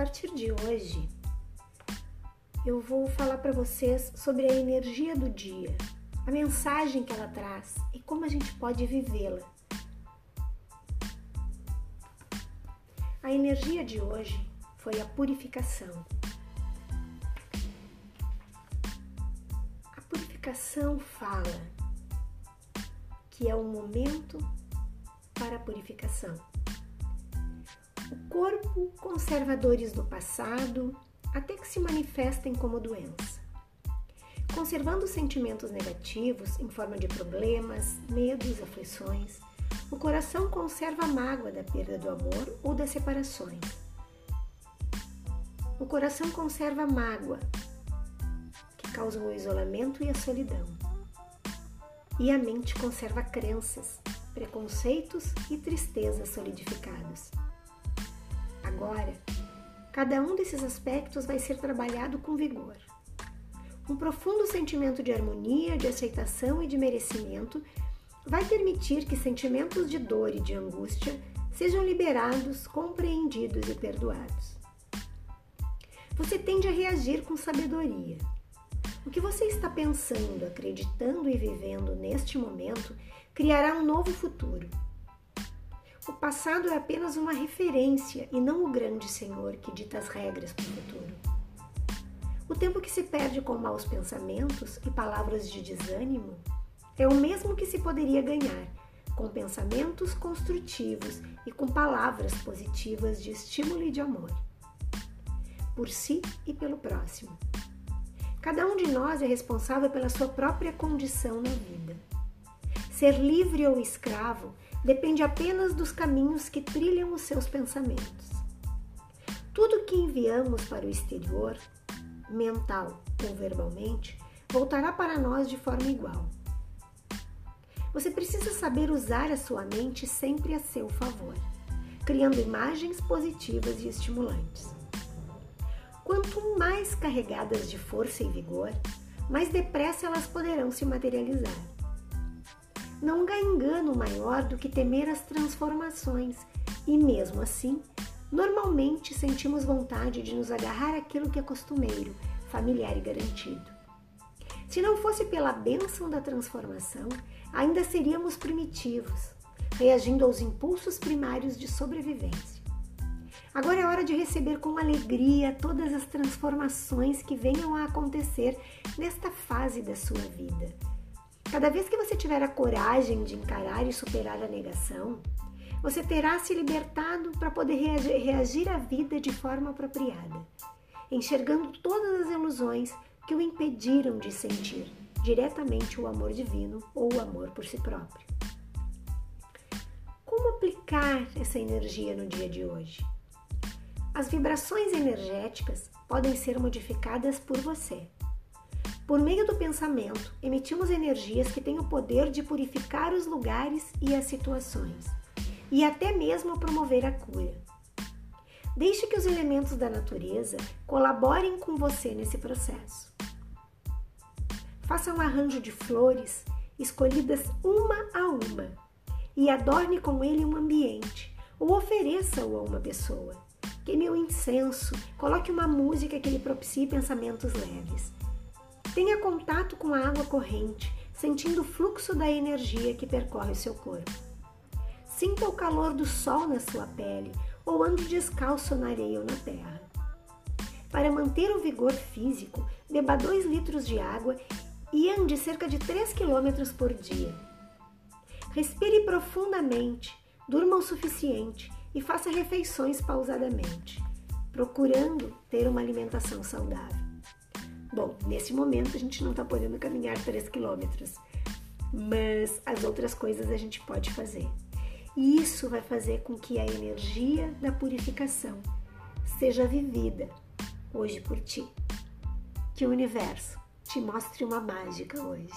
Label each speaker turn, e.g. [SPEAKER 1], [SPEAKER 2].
[SPEAKER 1] partir de hoje, eu vou falar para vocês sobre a energia do dia, a mensagem que ela traz e como a gente pode vivê-la. A energia de hoje foi a purificação. A purificação fala que é um momento para a purificação. Corpo conserva dores do passado até que se manifestem como doença. Conservando sentimentos negativos em forma de problemas, medos, aflições, o coração conserva a mágoa da perda do amor ou das separações. O coração conserva a mágoa, que causam o isolamento e a solidão. E a mente conserva crenças, preconceitos e tristezas solidificados. Agora, cada um desses aspectos vai ser trabalhado com vigor. Um profundo sentimento de harmonia, de aceitação e de merecimento vai permitir que sentimentos de dor e de angústia sejam liberados, compreendidos e perdoados. Você tende a reagir com sabedoria. O que você está pensando, acreditando e vivendo neste momento criará um novo futuro. O passado é apenas uma referência e não o grande Senhor que dita as regras para o futuro. O tempo que se perde com maus pensamentos e palavras de desânimo é o mesmo que se poderia ganhar com pensamentos construtivos e com palavras positivas de estímulo e de amor, por si e pelo próximo. Cada um de nós é responsável pela sua própria condição na vida. Ser livre ou escravo depende apenas dos caminhos que trilham os seus pensamentos. Tudo que enviamos para o exterior, mental ou verbalmente, voltará para nós de forma igual. Você precisa saber usar a sua mente sempre a seu favor, criando imagens positivas e estimulantes. Quanto mais carregadas de força e vigor, mais depressa elas poderão se materializar. Não há engano maior do que temer as transformações, e mesmo assim, normalmente sentimos vontade de nos agarrar àquilo que é costumeiro, familiar e garantido. Se não fosse pela bênção da transformação, ainda seríamos primitivos, reagindo aos impulsos primários de sobrevivência. Agora é hora de receber com alegria todas as transformações que venham a acontecer nesta fase da sua vida. Cada vez que você tiver a coragem de encarar e superar a negação, você terá se libertado para poder reagir à vida de forma apropriada, enxergando todas as ilusões que o impediram de sentir diretamente o amor divino ou o amor por si próprio. Como aplicar essa energia no dia de hoje? As vibrações energéticas podem ser modificadas por você. Por meio do pensamento, emitimos energias que têm o poder de purificar os lugares e as situações, e até mesmo promover a cura. Deixe que os elementos da natureza colaborem com você nesse processo. Faça um arranjo de flores escolhidas uma a uma e adorne com ele um ambiente ou ofereça-o a uma pessoa. Queime o incenso, coloque uma música que lhe propicie pensamentos leves. Tenha contato com a água corrente, sentindo o fluxo da energia que percorre o seu corpo. Sinta o calor do sol na sua pele ou ande descalço na areia ou na terra. Para manter o vigor físico, beba 2 litros de água e ande cerca de 3 km por dia. Respire profundamente, durma o suficiente e faça refeições pausadamente, procurando ter uma alimentação saudável. Bom, nesse momento a gente não está podendo caminhar 3 quilômetros, mas as outras coisas a gente pode fazer. E isso vai fazer com que a energia da purificação seja vivida hoje por ti. Que o universo te mostre uma mágica hoje.